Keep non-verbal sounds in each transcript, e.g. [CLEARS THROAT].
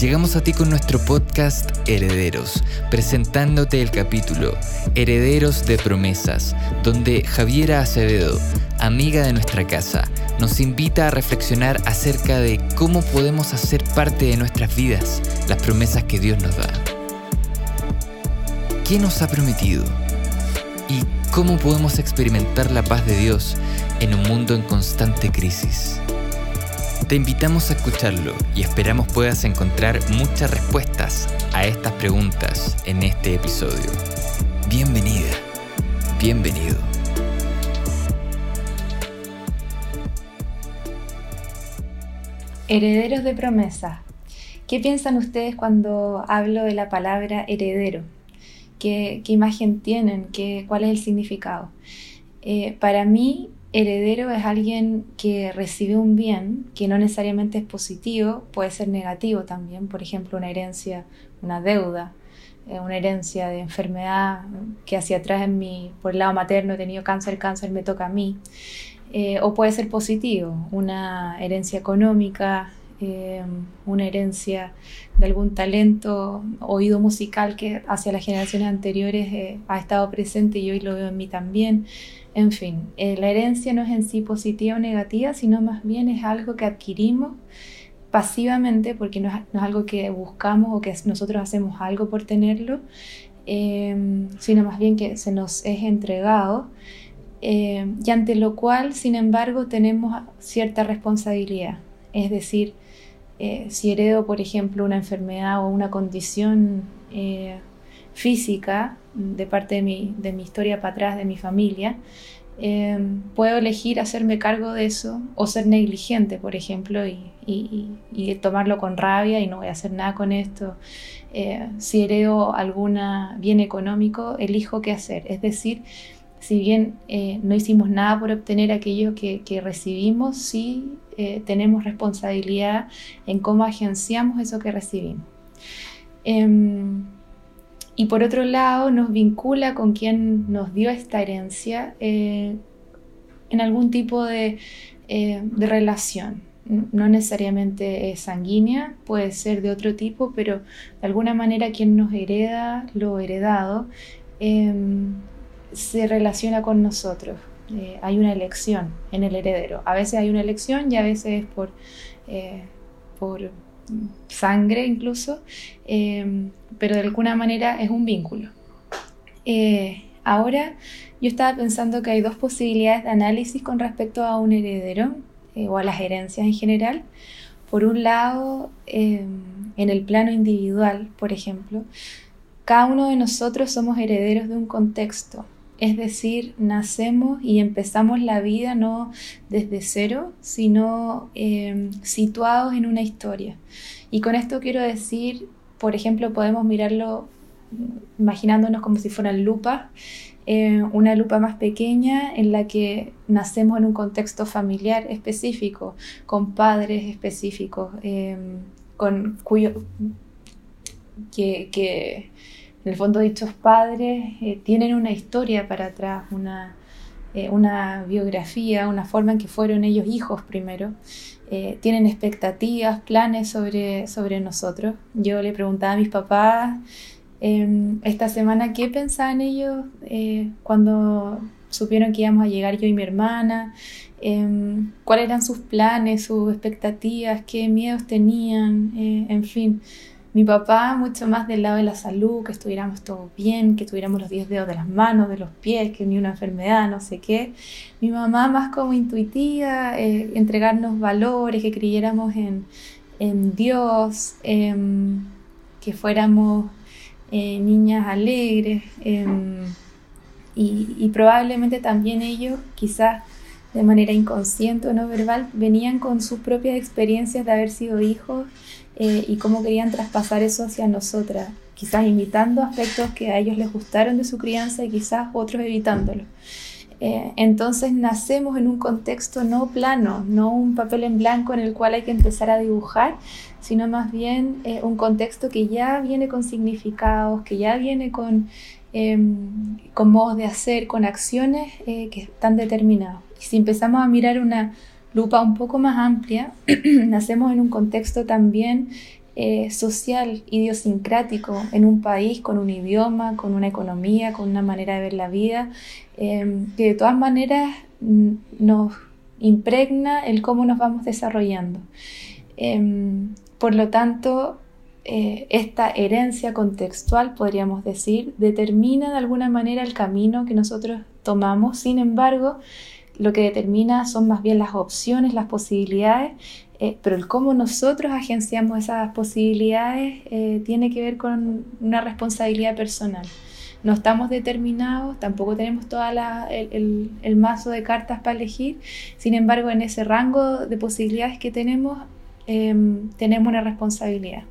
Llegamos a ti con nuestro podcast Herederos, presentándote el capítulo Herederos de Promesas, donde Javiera Acevedo, amiga de nuestra casa, nos invita a reflexionar acerca de cómo podemos hacer parte de nuestras vidas las promesas que Dios nos da. ¿Qué nos ha prometido? ¿Y cómo podemos experimentar la paz de Dios en un mundo en constante crisis? Te invitamos a escucharlo y esperamos puedas encontrar muchas respuestas a estas preguntas en este episodio. Bienvenida, bienvenido. Herederos de promesa. ¿Qué piensan ustedes cuando hablo de la palabra heredero? ¿Qué, imagen tienen? ¿Qué, ¿Cuál es el significado? Eh, para mí, heredero es alguien que recibe un bien que no necesariamente es positivo, puede ser negativo también, por ejemplo, una herencia, una deuda, eh, una herencia de enfermedad que hacia atrás en mi, por el lado materno he tenido cáncer, cáncer me toca a mí. Eh, o puede ser positivo, una herencia económica, eh, una herencia de algún talento, oído musical que hacia las generaciones anteriores ha estado presente y hoy lo veo en mí también. En fin, eh, la herencia no es en sí positiva o negativa, sino más bien es algo que adquirimos pasivamente porque no es, algo que buscamos o que nosotros hacemos algo por tenerlo, em, sino más bien que se nos es entregado y ante lo cual, sin embargo, tenemos cierta responsabilidad. Es decir, eh, si heredo, por ejemplo, una enfermedad o una condición eh, física de parte de mi, de mi historia para atrás, de mi familia, em, puedo elegir hacerme cargo de eso o ser negligente, por ejemplo, y, tomarlo con rabia y no voy a hacer nada con esto. Eh, si heredo algún bien económico, elijo qué hacer. Es decir, si bien eh, no hicimos nada por obtener aquello que, que recibimos, sí eh, tenemos responsabilidad en cómo agenciamos eso que recibimos. Em, y por otro lado nos vincula con quien nos dio esta herencia eh, en algún tipo de, eh, relación. No necesariamente es sanguínea, puede ser de otro tipo, pero de alguna manera quien nos hereda lo heredado em, se relaciona con nosotros. Eh, hay una elección en el heredero. A veces hay una elección y a veces es por, por sangre incluso, em, pero de alguna manera es un vínculo. Eh, ahora yo estaba pensando que hay dos posibilidades de análisis con respecto a un heredero eh, o a las herencias en general. Por un lado, en el plano individual, por ejemplo, cada uno de nosotros somos herederos de un contexto, es decir, nacemos y empezamos la vida no desde cero, sino em, situados en una historia. Y con esto quiero decir, por ejemplo, podemos mirarlo imaginándonos como si fueran lupas, eh, una lupa más pequeña en la que nacemos en un contexto familiar específico, con padres específicos, em, con cuyo que en el fondo dichos padres eh, tienen una historia para atrás, una, eh, una, biografía, una forma en que fueron ellos hijos primero, eh, tienen expectativas, planes sobre, sobre nosotros. Yo le preguntaba a mis papás em, esta semana qué pensaban ellos cuando supieron que íbamos a llegar yo y mi hermana, em, cuáles eran sus planes, sus expectativas, qué miedos tenían, en fin. Mi papá mucho más del lado de la salud, que estuviéramos todos bien, que tuviéramos los 10 dedos de las manos, de los pies, que ni una enfermedad, no sé qué. Mi mamá más como intuitiva, eh, entregarnos valores, que creyéramos en, Dios, em, que fuéramos eh, niñas alegres. Em, y, y probablemente también ellos, quizás de manera inconsciente o no verbal, venían con sus propias experiencias de haber sido hijos eh, y cómo querían traspasar eso hacia nosotras, quizás imitando aspectos que a ellos les gustaron de su crianza y quizás otros evitándolo. Eh, entonces nacemos en un contexto no plano, no un papel en blanco en el cual hay que empezar a dibujar, sino más bien eh, un contexto que ya viene con significados, que ya viene con, em, con modos de hacer, con acciones que están determinados. Si empezamos a mirar una lupa un poco más amplia, [CLEARS THROAT] nacemos en un contexto también eh, social, idiosincrático, en un país con un idioma, con una economía, con una manera de ver la vida, em, que de todas maneras nos impregna el cómo nos vamos desarrollando. Em, por lo tanto, eh, esta herencia contextual, podríamos decir, determina de alguna manera el camino que nosotros tomamos. Sin embargo, lo que determina son más bien las opciones, las posibilidades, eh, pero el cómo nosotros agenciamos esas posibilidades eh, tiene que ver con una responsabilidad personal. No estamos determinados, tampoco tenemos todo el, el, mazo de cartas para elegir, sin embargo en ese rango de posibilidades que tenemos, em, tenemos una responsabilidad.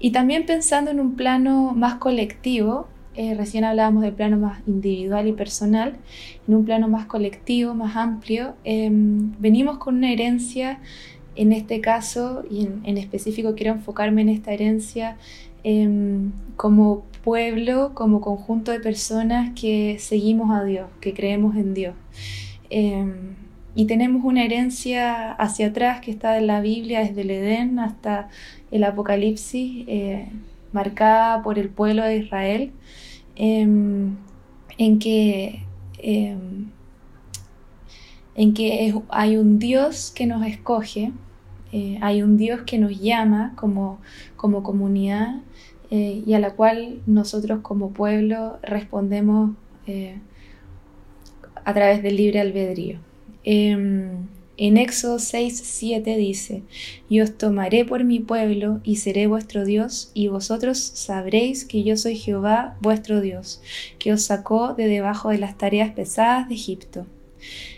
Y también pensando en un plano más colectivo, eh, recién hablábamos del plano más individual y personal, en un plano más colectivo, más amplio, em, venimos con una herencia, en este caso, y en, específico quiero enfocarme en esta herencia em, como pueblo, como conjunto de personas que seguimos a Dios, que creemos en Dios. Em, y tenemos una herencia hacia atrás que está en la Biblia desde el Edén hasta el Apocalipsis, eh, marcada por el pueblo de Israel. Em, en que, em, en que hay un Dios que nos escoge, eh, hay un Dios que nos llama como, como comunidad eh, y a la cual nosotros como pueblo respondemos eh, a través del libre albedrío. En Éxodo 6, 7 dice, Y os tomaré por mi pueblo y seré vuestro Dios, y vosotros sabréis que yo soy Jehová vuestro Dios, que os sacó de debajo de las tareas pesadas de Egipto.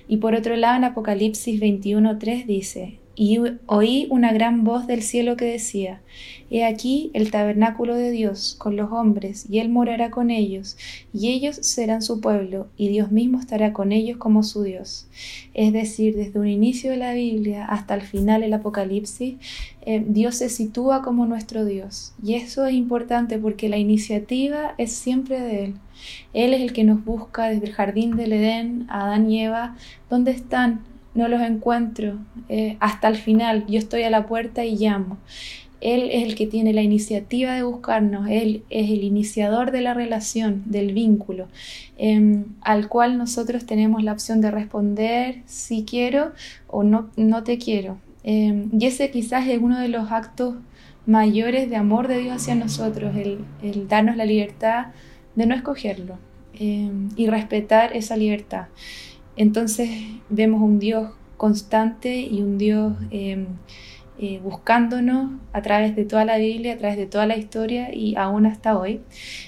Y por otro lado en Apocalipsis 21, 3 dice, y oí una gran voz del cielo que decía, He aquí el tabernáculo de Dios con los hombres, y Él morará con ellos, y ellos serán su pueblo, y Dios mismo estará con ellos como su Dios. Es decir, desde un inicio de la Biblia hasta el final del Apocalipsis, eh, Dios se sitúa como nuestro Dios. Y eso es importante porque la iniciativa es siempre de Él. Él es el que nos busca desde el jardín del Edén, Adán y Eva, ¿dónde están? No los encuentro eh, hasta el final. Yo estoy a la puerta y llamo. Él es el que tiene la iniciativa de buscarnos, Él es el iniciador de la relación, del vínculo, em, al cual nosotros tenemos la opción de responder si quiero o no, no te quiero. Em, y ese quizás es uno de los actos mayores de amor de Dios hacia nosotros, el, el darnos la libertad de no escogerlo em, y respetar esa libertad. Entonces vemos un Dios constante y un Dios em, eh, buscándonos a través de toda la Biblia, a través de toda la historia y aún hasta hoy.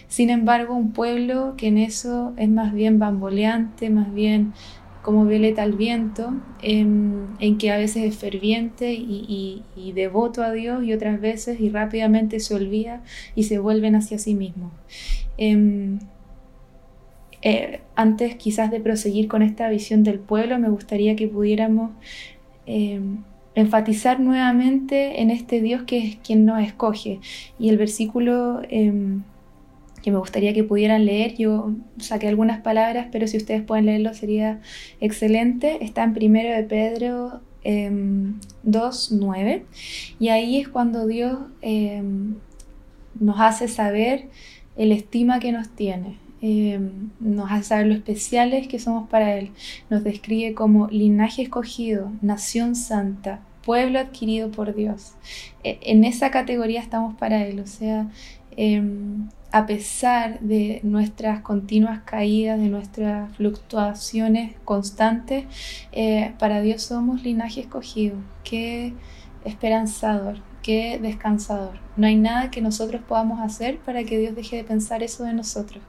Sin embargo, un pueblo que en eso es más bien bamboleante, más bien como violeta al viento, em, en, que a veces es ferviente y, devoto a Dios y otras veces y rápidamente se olvida y se vuelven hacia sí mismos. Em, eh, antes quizás de proseguir con esta visión del pueblo, me gustaría que pudiéramos eh, enfatizar nuevamente en este Dios que es quien nos escoge. Y el versículo em, que me gustaría que pudieran leer, yo saqué algunas palabras, pero si ustedes pueden leerlo sería excelente. Está en primero de Pedro 2.9 em, y ahí es cuando Dios em, nos hace saber el estima que nos tiene. Eh, nos hace saber lo especiales que somos para Él. Nos describe como linaje escogido, nación santa, pueblo adquirido por Dios. E, en esa categoría estamos para Él, o sea, em, a pesar de nuestras continuas caídas, de nuestras fluctuaciones constantes, eh, para Dios somos linaje escogido. Qué esperanzador, qué descansador. No hay nada que nosotros podamos hacer para que Dios deje de pensar eso de nosotros.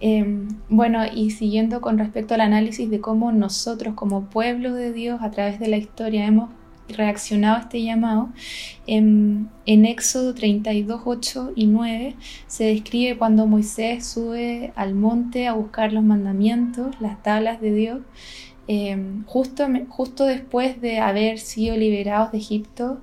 Em, bueno, y siguiendo con respecto al análisis de cómo nosotros como pueblo de Dios a través de la historia hemos reaccionado a este llamado. En, en Éxodo 32, 8 y 9 se describe cuando Moisés sube al monte a buscar los mandamientos, las tablas de Dios, em, justo, justo después de haber sido liberados de Egipto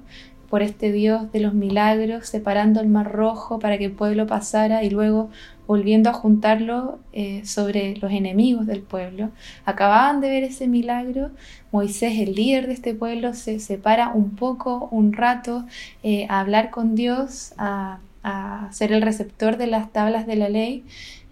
por este Dios de los milagros, separando el mar rojo para que el pueblo pasara y luego volviendo a juntarlo eh, sobre los enemigos del pueblo. Acababan de ver ese milagro, Moisés, el líder de este pueblo, se separa un poco, un rato, eh, a hablar con Dios, a, a ser el receptor de las tablas de la ley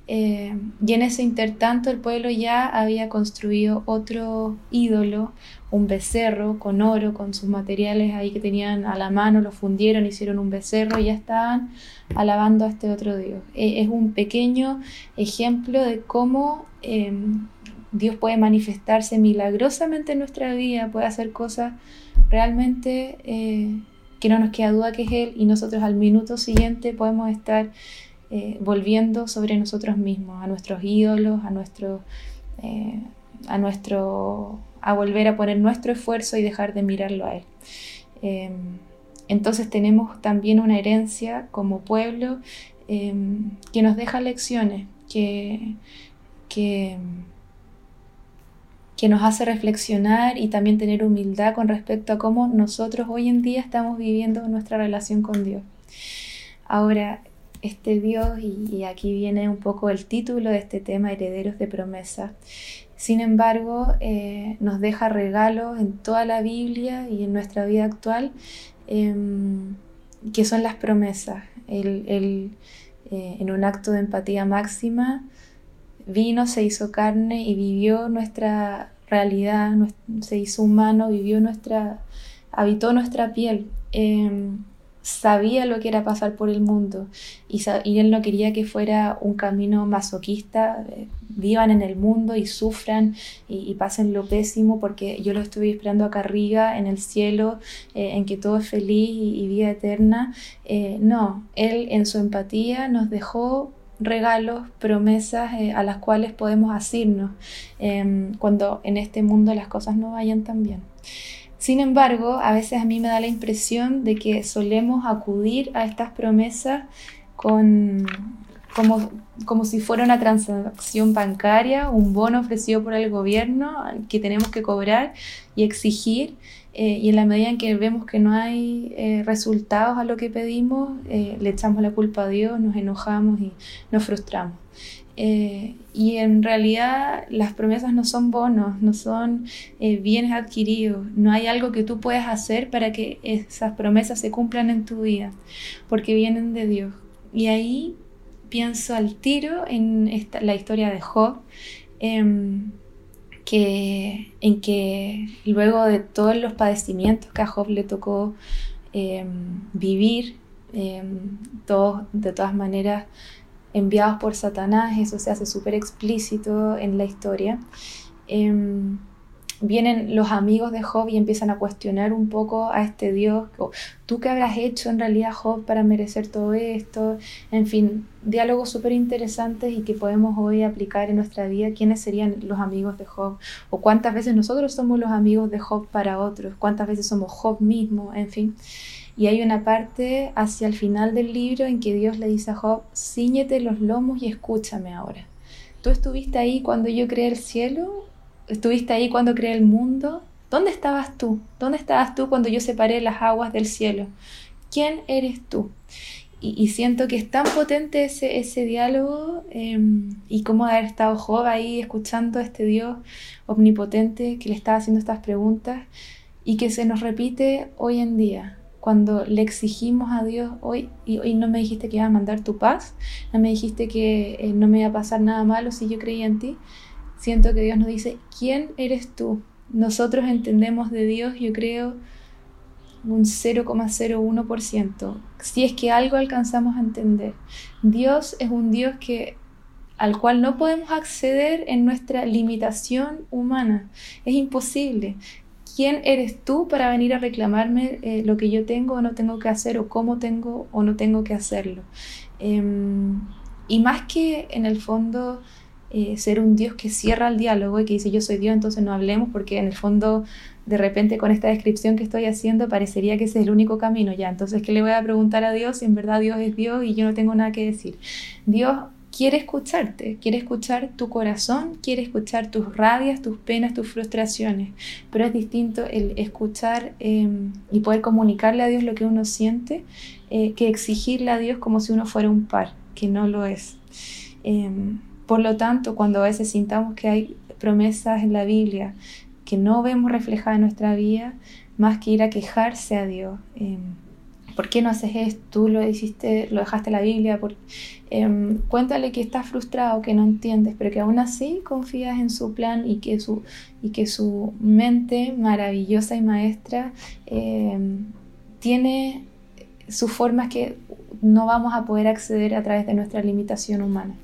eh, y en ese intertanto el pueblo ya había construido otro ídolo, un becerro con oro, con sus materiales ahí que tenían a la mano, lo fundieron, hicieron un becerro y ya estaban alabando a este otro Dios. Eh, es un pequeño ejemplo de cómo em, Dios puede manifestarse milagrosamente en nuestra vida, puede hacer cosas realmente eh, que no nos queda duda que es Él y nosotros al minuto siguiente podemos estar eh, volviendo sobre nosotros mismos, a nuestros ídolos, a nuestro, eh, a nuestro, a volver a poner nuestro esfuerzo y dejar de mirarlo a Él. Em, entonces tenemos también una herencia como pueblo em, que nos deja lecciones, que, que, que nos hace reflexionar y también tener humildad con respecto a cómo nosotros hoy en día estamos viviendo nuestra relación con Dios. Ahora, este Dios, y, aquí viene un poco el título de este tema, herederos de promesa. Sin embargo, eh, nos deja regalos en toda la Biblia y en nuestra vida actual, em, que son las promesas. Eh, en un acto de empatía máxima, vino, se hizo carne y vivió nuestra realidad, se hizo humano, vivió nuestra, habitó nuestra piel. Sabía lo que era pasar por el mundo y, él no quería que fuera un camino masoquista, eh, vivan en el mundo y sufran y, pasen lo pésimo porque yo lo estuve esperando acá arriba en el cielo, eh, en que todo es feliz y, vida eterna. Eh, no, él en su empatía nos dejó regalos, promesas a las cuales podemos asirnos em, cuando en este mundo las cosas no vayan tan bien. Sin embargo, a veces a mí me da la impresión de que solemos acudir a estas promesas con, como, como, si fuera una transacción bancaria, un bono ofrecido por el gobierno que tenemos que cobrar y exigir. Eh, y en la medida en que vemos que no hay eh, resultados a lo que pedimos, eh, le echamos la culpa a Dios, nos enojamos y nos frustramos. Eh, y en realidad las promesas no son bonos, no son eh, bienes adquiridos, no hay algo que tú puedas hacer para que esas promesas se cumplan en tu vida, porque vienen de Dios. Y ahí pienso al tiro en esta, la historia de Job, em, que, en que luego de todos los padecimientos que a Job le tocó em, vivir, em, todos de todas maneras enviados por Satanás, eso se hace súper explícito en la historia. Em, vienen los amigos de Job y empiezan a cuestionar un poco a este Dios, tú qué habrás hecho en realidad Job para merecer todo esto, en fin, diálogos súper interesantes y que podemos hoy aplicar en nuestra vida, quiénes serían los amigos de Job, o cuántas veces nosotros somos los amigos de Job para otros, cuántas veces somos Job mismo, en fin. Y hay una parte hacia el final del libro en que Dios le dice a Job, ciñete los lomos y escúchame ahora. ¿Tú estuviste ahí cuando yo creé el cielo? ¿Estuviste ahí cuando creé el mundo? ¿Dónde estabas tú? ¿Dónde estabas tú cuando yo separé las aguas del cielo? ¿Quién eres tú? Y, siento que es tan potente ese, ese diálogo em, y cómo haber estado Job ahí escuchando a este Dios omnipotente que le estaba haciendo estas preguntas y que se nos repite hoy en día cuando le exigimos a Dios hoy, y hoy no me dijiste que iba a mandar tu paz, no me dijiste que eh, no me iba a pasar nada malo si yo creía en ti, siento que Dios nos dice, ¿quién eres tú? Nosotros entendemos de Dios, yo creo, un 0,01%, si es que algo alcanzamos a entender. Dios es un Dios que al cual no podemos acceder en nuestra limitación humana. Es imposible. ¿Quién eres tú para venir a reclamarme eh, lo que yo tengo o no tengo que hacer o cómo tengo o no tengo que hacerlo? Em, y más que en el fondo eh, ser un Dios que cierra el diálogo y que dice yo soy Dios, entonces no hablemos, porque en el fondo de repente con esta descripción que estoy haciendo parecería que ese es el único camino ya. Entonces, ¿qué le voy a preguntar a Dios si en verdad Dios es Dios y yo no tengo nada que decir? Dios quiere escucharte, quiere escuchar tu corazón, quiere escuchar tus rabias, tus penas, tus frustraciones, pero es distinto el escuchar em, y poder comunicarle a Dios lo que uno siente eh, que exigirle a Dios como si uno fuera un par, que no lo es. Em, por lo tanto, cuando a veces sintamos que hay promesas en la Biblia que no vemos reflejadas en nuestra vida, más que ir a quejarse a Dios. ¿Por qué no haces esto? Tú lo hiciste, lo dejaste en la Biblia. Em, cuéntale que estás frustrado, que no entiendes, pero que aún así confías en su plan y que su, y que su mente maravillosa y maestra em, tiene sus formas que no vamos a poder acceder a través de nuestra limitación humana.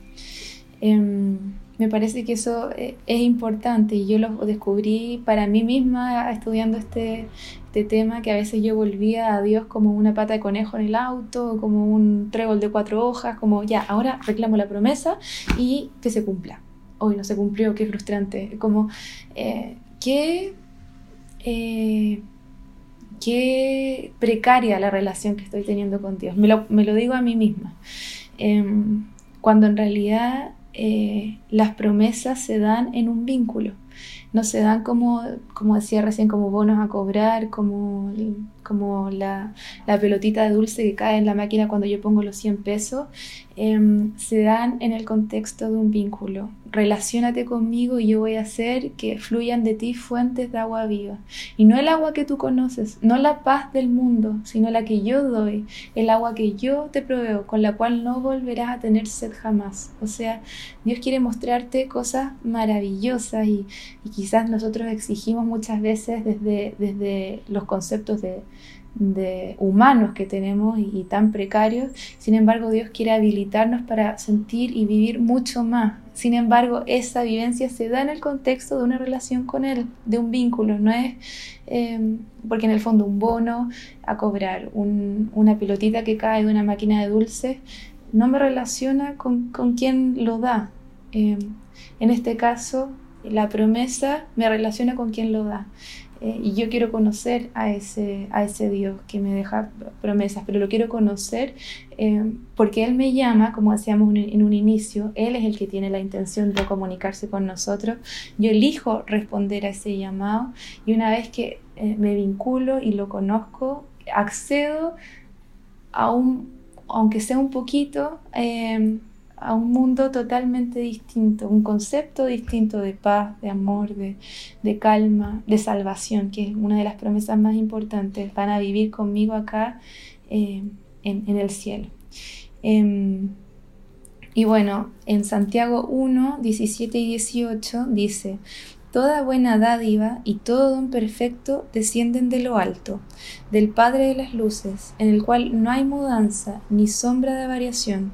Em, me parece que eso eh, es importante y yo lo descubrí para mí misma estudiando este, este tema, que a veces yo volvía a Dios como una pata de conejo en el auto, como un trébol de cuatro hojas, como ya, ahora reclamo la promesa y que se cumpla. Hoy no se cumplió, qué frustrante. Como, eh, qué, eh, qué precaria la relación que estoy teniendo con Dios. Me lo, me lo digo a mí misma. Em, cuando en realidad eh, las promesas se dan en un vínculo, no se dan como, como decía recién, como bonos a cobrar, como, como la, pelotita de dulce que cae en la máquina cuando yo pongo los 100 pesos, Em, se dan en el contexto de un vínculo. Relaciónate conmigo y yo voy a hacer que fluyan de ti fuentes de agua viva. Y no el agua que tú conoces, no la paz del mundo, sino la que yo doy, el agua que yo te proveo, con la cual no volverás a tener sed jamás. O sea, Dios quiere mostrarte cosas maravillosas y, y quizás nosotros exigimos muchas veces desde, desde los conceptos de de humanos que tenemos y, tan precarios. Sin embargo, Dios quiere habilitarnos para sentir y vivir mucho más. Sin embargo, esa vivencia se da en el contexto de una relación con Él, de un vínculo. No es em, porque en el fondo un bono a cobrar, una pilotita que cae de una máquina de dulces, no me relaciona con, con quien lo da. Em, en este caso, la promesa me relaciona con quien lo da. Eh, y yo quiero conocer a ese, a ese Dios que me deja promesas, pero lo quiero conocer eh, porque Él me llama, como decíamos en un inicio, Él es el que tiene la intención de comunicarse con nosotros. Yo elijo responder a ese llamado y una vez que eh, me vinculo y lo conozco, accedo a un, aunque sea un poquito, a un mundo totalmente distinto, un concepto distinto de paz, de amor, de, calma, de salvación, que es una de las promesas más importantes. Van a vivir conmigo acá eh, en, el cielo. Em, y bueno, en Santiago 1, 17 y 18 dice, Toda buena dádiva y todo don perfecto descienden de lo alto, del Padre de las Luces, en el cual no hay mudanza ni sombra de variación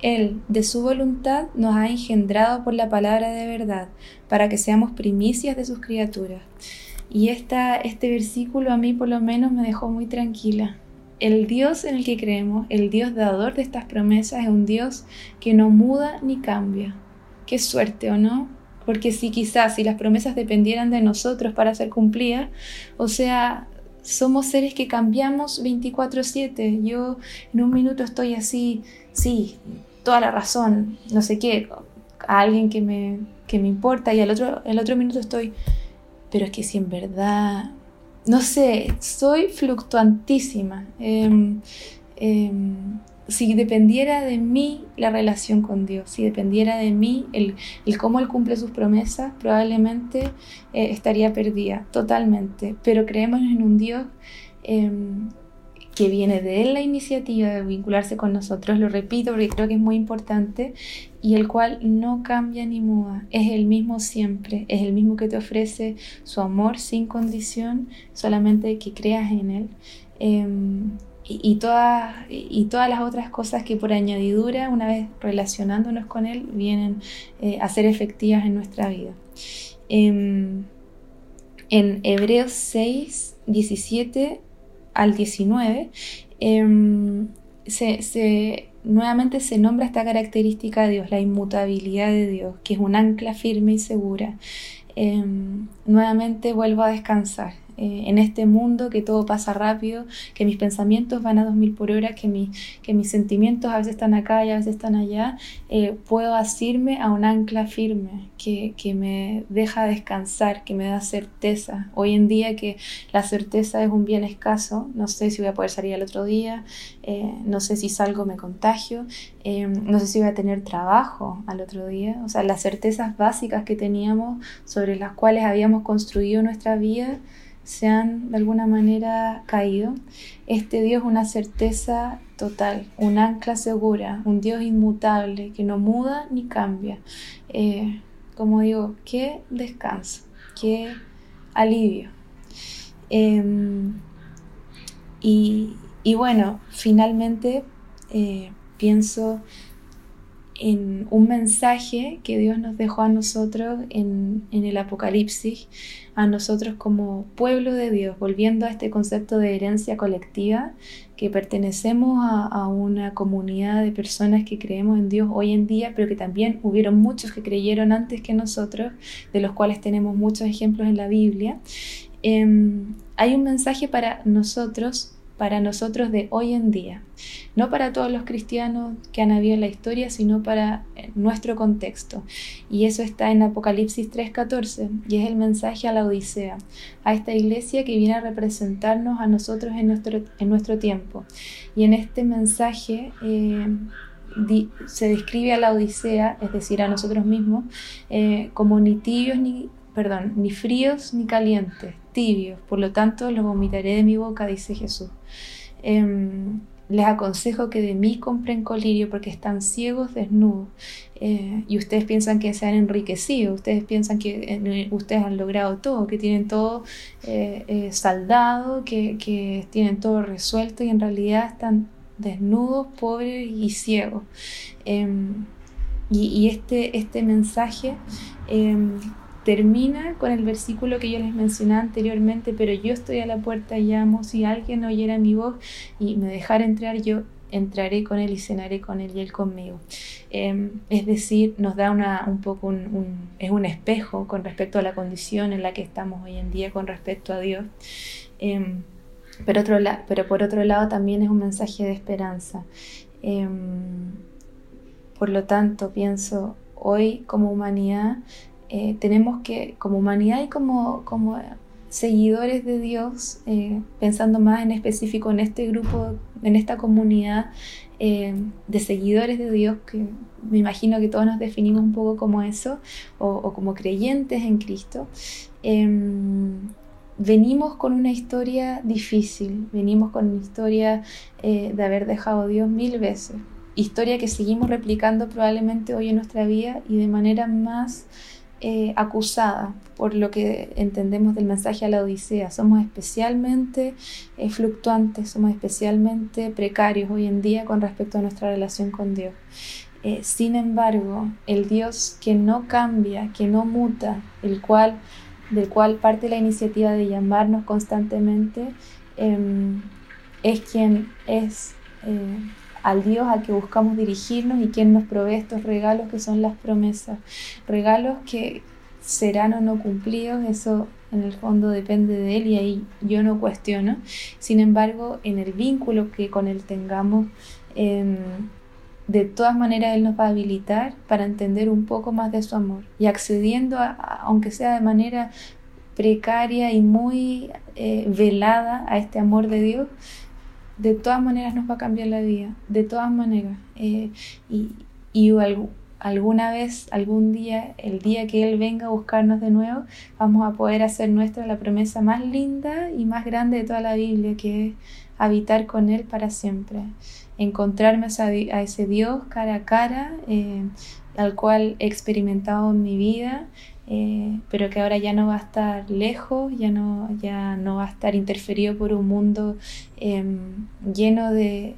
él, de su voluntad, nos ha engendrado por la palabra de verdad, para que seamos primicias de sus criaturas. Y esta, este versículo a mí por lo menos me dejó muy tranquila. El Dios en el que creemos, el Dios dador de estas promesas, es un Dios que no muda ni cambia. Qué suerte, ¿o no? Porque si quizás si las promesas dependieran de nosotros para ser cumplidas, o sea, somos seres que cambiamos 24/7. Yo en un minuto estoy así, sí, toda la razón, no sé qué, a alguien que me, que me importa y al otro, el otro minuto estoy, pero es que si en verdad, no sé, soy fluctuantísima. Em, em, si dependiera de mí la relación con Dios, si dependiera de mí el, cómo Él cumple sus promesas, probablemente eh, estaría perdida totalmente. Pero creemos en un Dios em, que viene de él la iniciativa de vincularse con nosotros, lo repito porque creo que es muy importante, y el cual no cambia ni muda, es el mismo siempre, es el mismo que te ofrece su amor sin condición, solamente que creas en él. Em, y, todas, y todas las otras cosas que por añadidura, una vez relacionándonos con Él, vienen eh, a ser efectivas en nuestra vida. Em, en Hebreos 6, 17 al 19, em, se, nuevamente se nombra esta característica de Dios, la inmutabilidad de Dios, que es un ancla firme y segura. Em, nuevamente vuelvo a descansar. Eh, en este mundo que todo pasa rápido, que mis pensamientos van a 2000 por hora, que, que mis sentimientos a veces están acá y a veces están allá, eh, puedo asirme a un ancla firme que, que, me deja descansar, que me da certeza. Hoy en día que la certeza es un bien escaso, no sé si voy a poder salir al otro día, eh, no sé si salgo me contagio, no sé si voy a tener trabajo al otro día, o sea, las certezas básicas que teníamos sobre las cuales habíamos construido nuestra vida, se han de alguna manera caído. Este Dios una certeza total, un ancla segura, un Dios inmutable que no muda ni cambia. Eh, como digo, qué descanso, qué alivio. Em, y, bueno, finalmente eh, pienso en un mensaje que Dios nos dejó a nosotros en, el Apocalipsis, a nosotros como pueblo de Dios, volviendo a este concepto de herencia colectiva, que pertenecemos a, una comunidad de personas que creemos en Dios hoy en día, pero que también hubieron muchos que creyeron antes que nosotros, de los cuales tenemos muchos ejemplos en la Biblia. Em, hay un mensaje para nosotros para nosotros de hoy en día. No para todos los cristianos que han habido en la historia, sino para eh, nuestro contexto. Y eso está en Apocalipsis 3:14 y es el mensaje a la Odisea, a esta iglesia que viene a representarnos a nosotros en nuestro, en nuestro tiempo. Y en este mensaje... Eh, se describe a la Odisea, es decir, a nosotros mismos, eh, como ni tibios ni, perdón, ni fríos ni calientes, por lo tanto los vomitaré de mi boca, dice Jesús. Em, les aconsejo que de mí compren colirio porque están ciegos, desnudos. Eh, y ustedes piensan que se han enriquecido, ustedes piensan que eh, ustedes han logrado todo, que tienen todo eh, saldado, que, que, tienen todo resuelto y en realidad están desnudos, pobres y ciegos. Em, y, y, este, este mensaje em, termina con el versículo que yo les mencioné anteriormente, pero yo estoy a la puerta y llamo, si alguien oyera mi voz y me dejara entrar, yo entraré con él y cenaré con él y él conmigo. Em, es decir, nos da una, un poco un, es un espejo con respecto a la condición en la que estamos hoy en día con respecto a Dios. Em, pero por otro lado también es un mensaje de esperanza. Em, por lo tanto, pienso, hoy como humanidad eh, tenemos que, como humanidad y como, como seguidores de Dios, eh, pensando más en específico en este grupo, en esta comunidad eh, de seguidores de Dios, que me imagino que todos nos definimos un poco como eso, o, como creyentes en Cristo, em, venimos con una historia difícil, venimos con una historia de haber dejado a Dios mil veces, historia que seguimos replicando probablemente hoy en nuestra vida y de manera más eh, acusada por lo que entendemos del mensaje a la Odisea. Somos especialmente eh, fluctuantes, somos especialmente precarios hoy en día con respecto a nuestra relación con Dios. Eh, sin embargo, el Dios que no cambia, que no muta, el cual, del cual parte la iniciativa de llamarnos constantemente, em, es quien es al Dios a que buscamos dirigirnos y quien nos provee estos regalos que son las promesas. Regalos que serán o no cumplidos, eso en el fondo depende de Él y ahí yo no cuestiono. Sin embargo, en el vínculo que con Él tengamos, em, de todas maneras Él nos va a habilitar para entender un poco más de su amor y accediendo, a, aunque sea de manera precaria y muy eh, velada a este amor de Dios, de todas maneras nos va a cambiar la vida, de todas maneras. Eh, y, y alguna vez, algún día, el día que Él venga a buscarnos de nuevo, vamos a poder hacer nuestra la promesa más linda y más grande de toda la Biblia, que es habitar con Él para siempre, encontrarme a, ese Dios cara a cara, eh, al cual he experimentado en mi vida eh, pero que ahora ya no va a estar lejos, ya no, ya no va a estar interferido por un mundo em, lleno de,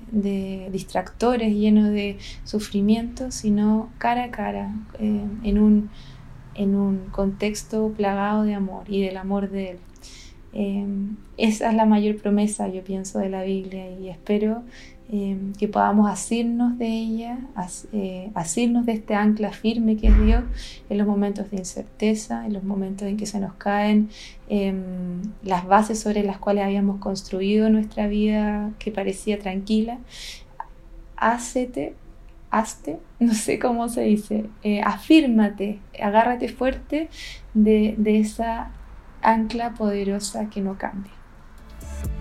distractores, lleno de sufrimiento, sino cara a cara, eh, en, un, en un contexto plagado de amor y del amor de Él. Em, esa es la mayor promesa, yo pienso, de la Biblia y espero em, que podamos asirnos de ella, eh, asirnos de este ancla firme que es Dios en los momentos de incerteza, en los momentos en que se nos caen em, las bases sobre las cuales habíamos construido nuestra vida que parecía tranquila. Hácete hazte, [LAUGHS] no sé cómo se dice, eh, afírmate, agárrate fuerte de, de esa ancla poderosa que no cambia.